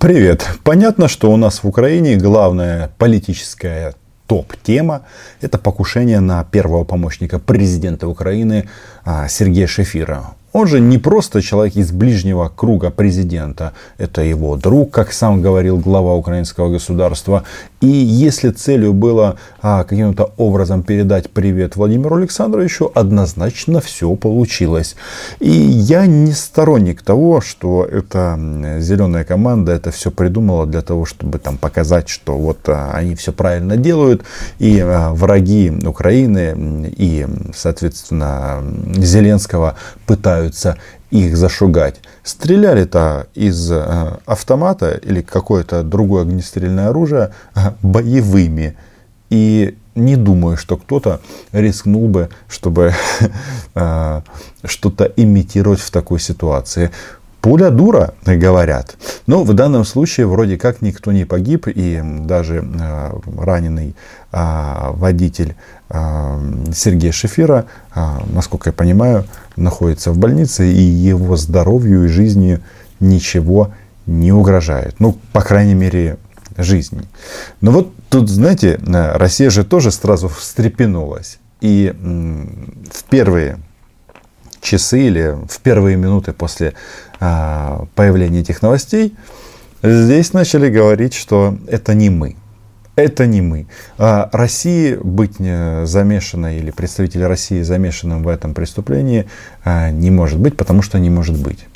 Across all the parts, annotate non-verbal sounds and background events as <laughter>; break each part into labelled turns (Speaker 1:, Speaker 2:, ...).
Speaker 1: Привет. Понятно, что у нас в Украине главная политическая топ-тема – это покушение на первого помощника президента Украины а, Сергея Шефира. Он же не просто человек из ближнего круга президента, это его друг, как сам говорил глава украинского государства. И если целью было а, каким-то образом передать привет Владимиру Александровичу, однозначно все получилось. И я не сторонник того, что эта зеленая команда это все придумала для того, чтобы там показать, что вот а, они все правильно делают, и а, враги Украины и, соответственно, Зеленского пытаются пытаются их зашугать. Стреляли-то из э, автомата или какое-то другое огнестрельное оружие э, боевыми. И не думаю, что кто-то рискнул бы, чтобы <laughs> э, что-то имитировать в такой ситуации. Пуля дура, говорят. Но в данном случае вроде как никто не погиб, и даже э, раненый э, водитель э, Сергея Шефира, э, насколько я понимаю, находится в больнице, и его здоровью и жизни ничего не угрожает. Ну, по крайней мере, жизни. Но вот тут, знаете, Россия же тоже сразу встрепенулась. И в первые часы или в первые минуты после а, появления этих новостей, здесь начали говорить, что это не мы. Это не мы. А России быть замешанной или представители России замешанным в этом преступлении а, не может быть, потому что не может быть.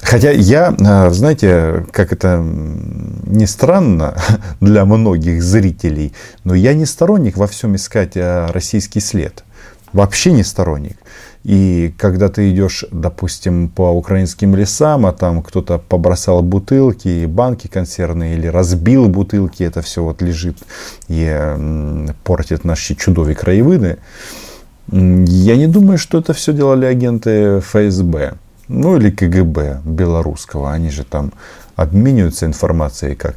Speaker 1: Хотя я, а, знаете, как это не странно <laughs> для многих зрителей, но я не сторонник во всем искать российский след. Вообще не сторонник. И когда ты идешь, допустим, по украинским лесам, а там кто-то побросал бутылки, банки консервные или разбил бутылки, это все вот лежит и портит наши чудовые краевыды. Я не думаю, что это все делали агенты ФСБ. Ну или КГБ белорусского. Они же там обмениваются информацией, как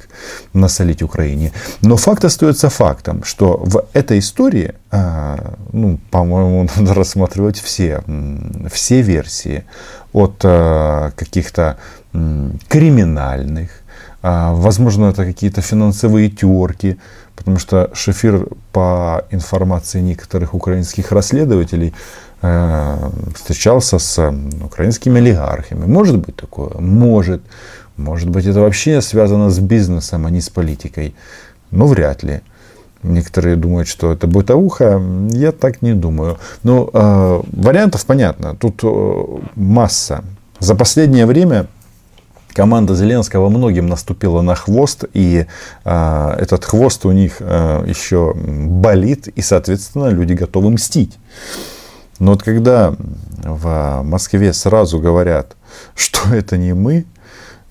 Speaker 1: насолить Украине. Но факт остается фактом, что в этой истории, а, ну, по-моему, <laughs> надо рассматривать все, все версии. От а, каких-то криминальных, а, возможно, это какие-то финансовые терки, потому что Шефир, по информации некоторых украинских расследователей, встречался с украинскими олигархами. Может быть такое? Может. Может быть, это вообще связано с бизнесом, а не с политикой. Но вряд ли. Некоторые думают, что это бытовуха. Я так не думаю. Но э, вариантов понятно. Тут э, масса. За последнее время команда Зеленского многим наступила на хвост, и э, этот хвост у них э, еще болит, и, соответственно, люди готовы мстить. Но вот когда в Москве сразу говорят, что это не мы,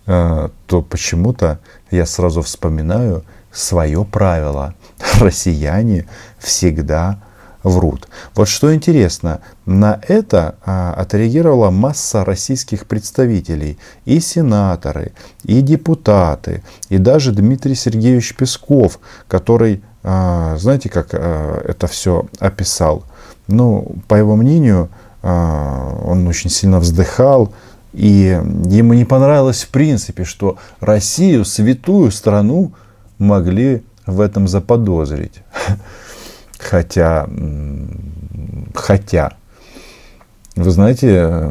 Speaker 1: то почему-то я сразу вспоминаю свое правило. <laughs> Россияне всегда врут. Вот что интересно, на это а, отреагировала масса российских представителей, и сенаторы, и депутаты, и даже Дмитрий Сергеевич Песков, который, а, знаете, как а, это все описал? Ну, по его мнению, а, он очень сильно вздыхал, и ему не понравилось в принципе, что Россию, святую страну, могли в этом заподозрить. <laughs> Хотя, хотя, вы знаете,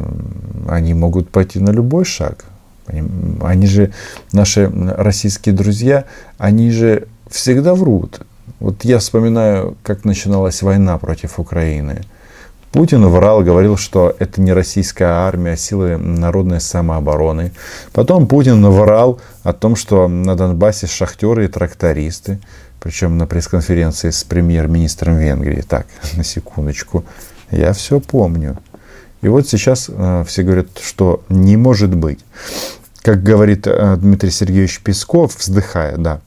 Speaker 1: они могут пойти на любой шаг. Они, же, наши российские друзья, они же всегда врут. Вот я вспоминаю, как начиналась война против Украины – Путин врал, говорил, что это не российская армия, а силы народной самообороны. Потом Путин врал о том, что на Донбассе шахтеры и трактористы. Причем на пресс-конференции с премьер-министром Венгрии. Так, <laughs> на секундочку. Я все помню. И вот сейчас э, все говорят, что не может быть. Как говорит э, Дмитрий Сергеевич Песков, вздыхая, да,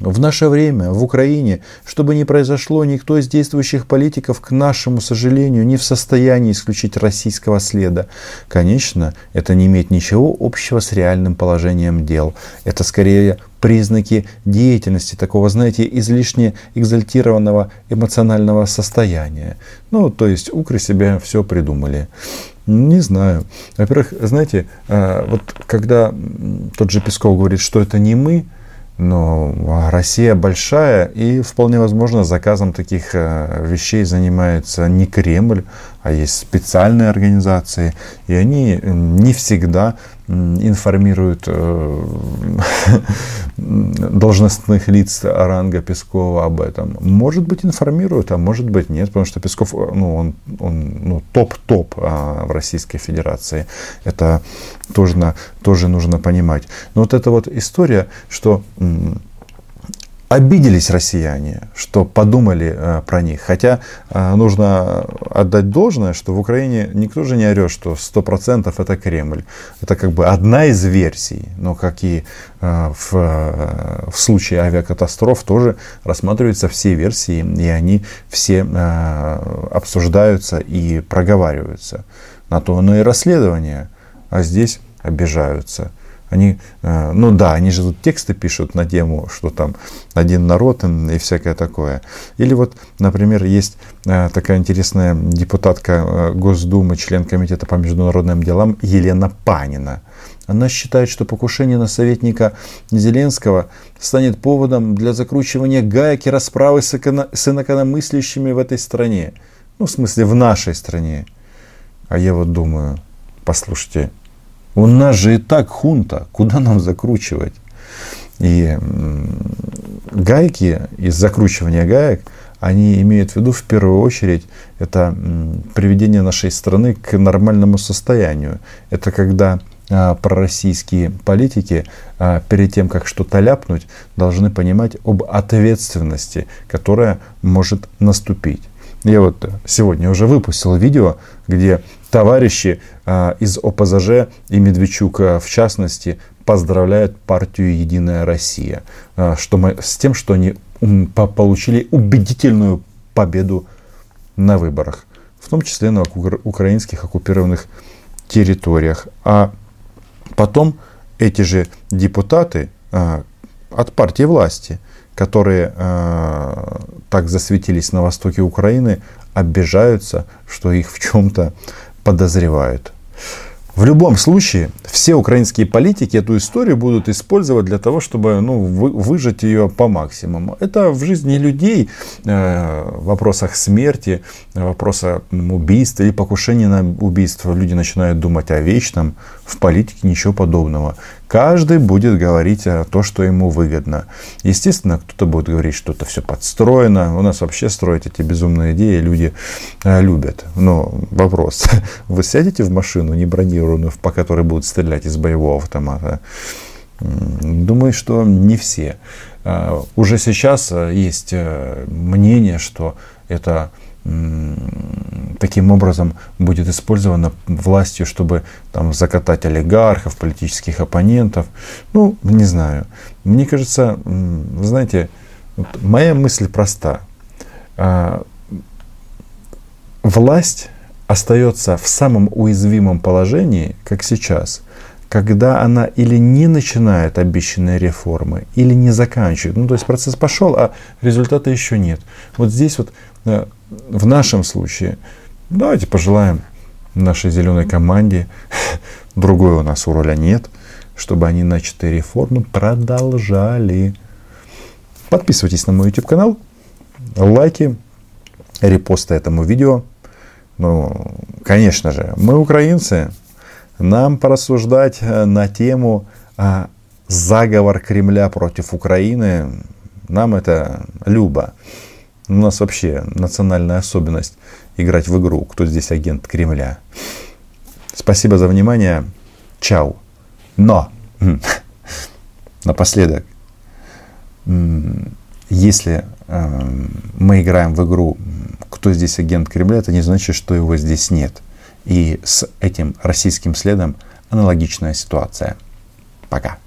Speaker 1: в наше время в Украине, чтобы не произошло, никто из действующих политиков, к нашему сожалению, не в состоянии исключить российского следа. Конечно, это не имеет ничего общего с реальным положением дел. Это скорее признаки деятельности такого, знаете, излишне экзальтированного эмоционального состояния. Ну, то есть укры себе все придумали. Не знаю. Во-первых, знаете, э, вот когда тот же Песков говорит, что это не мы, но Россия большая, и вполне возможно заказом таких э, вещей занимается не Кремль, а есть специальные организации, и они не всегда информируют э, <laughs> должностных лиц ранга Пескова об этом. Может быть, информируют, а может быть, нет, потому что Песков, э, ну, он, он ну, топ-топ а, в Российской Федерации. Это тоже, тоже нужно понимать. Но вот эта вот история, что обиделись россияне, что подумали э, про них. Хотя э, нужно отдать должное, что в Украине никто же не орет, что 100% это Кремль. Это как бы одна из версий. Но как и э, в, э, в случае авиакатастроф тоже рассматриваются все версии, и они все э, обсуждаются и проговариваются. На то оно и расследование. А здесь обижаются. Они, э, ну да, они же тут тексты пишут на тему, что там один народ и всякое такое. Или вот, например, есть э, такая интересная депутатка э, Госдумы, член Комитета по международным делам Елена Панина. Она считает, что покушение на советника Зеленского станет поводом для закручивания гаек и расправы с, эко- с инакомыслящими в этой стране. Ну, в смысле, в нашей стране. А я вот думаю, послушайте, у нас же и так хунта, куда нам закручивать? И гайки из закручивания гаек, они имеют в виду в первую очередь это приведение нашей страны к нормальному состоянию. Это когда а, пророссийские политики а, перед тем, как что-то ляпнуть, должны понимать об ответственности, которая может наступить. Я вот сегодня уже выпустил видео, где товарищи а, из ОПЗЖ и Медведчук а, в частности поздравляют партию «Единая Россия» а, что мы, с тем, что они получили убедительную победу на выборах, в том числе на украинских оккупированных территориях. А потом эти же депутаты от партии власти – которые э, так засветились на востоке Украины, обижаются, что их в чем-то подозревают. В любом случае, все украинские политики эту историю будут использовать для того, чтобы ну, вы, выжать ее по максимуму. Это в жизни людей, э, в вопросах смерти, в вопросах убийства или покушения на убийство. Люди начинают думать о вечном. В политике ничего подобного. Каждый будет говорить то, что ему выгодно. Естественно, кто-то будет говорить, что это все подстроено. У нас вообще строить эти безумные идеи люди э, любят. Но вопрос. <laughs> Вы сядете в машину не бронированную, по которой будут стрелять из боевого автомата? Думаю, что не все. Э, уже сейчас э, есть мнение, что это таким образом будет использовано властью, чтобы там, закатать олигархов, политических оппонентов. Ну, не знаю. Мне кажется, знаете, вот моя мысль проста. А, власть остается в самом уязвимом положении, как сейчас, когда она или не начинает обещанные реформы, или не заканчивает. Ну, то есть процесс пошел, а результата еще нет. Вот здесь вот э, в нашем случае давайте пожелаем нашей зеленой команде, <laughs> другой у нас у роля нет, чтобы они начатые реформы продолжали. Подписывайтесь на мой YouTube канал, лайки, репосты этому видео. Ну, конечно же, мы украинцы, нам порассуждать на тему а, заговор Кремля против Украины, нам это любо. У нас вообще национальная особенность играть в игру, кто здесь агент Кремля. Спасибо за внимание. Чао. Но, <laughs> напоследок, если эм, мы играем в игру, кто здесь агент Кремля, это не значит, что его здесь нет. И с этим российским следом аналогичная ситуация. Пока.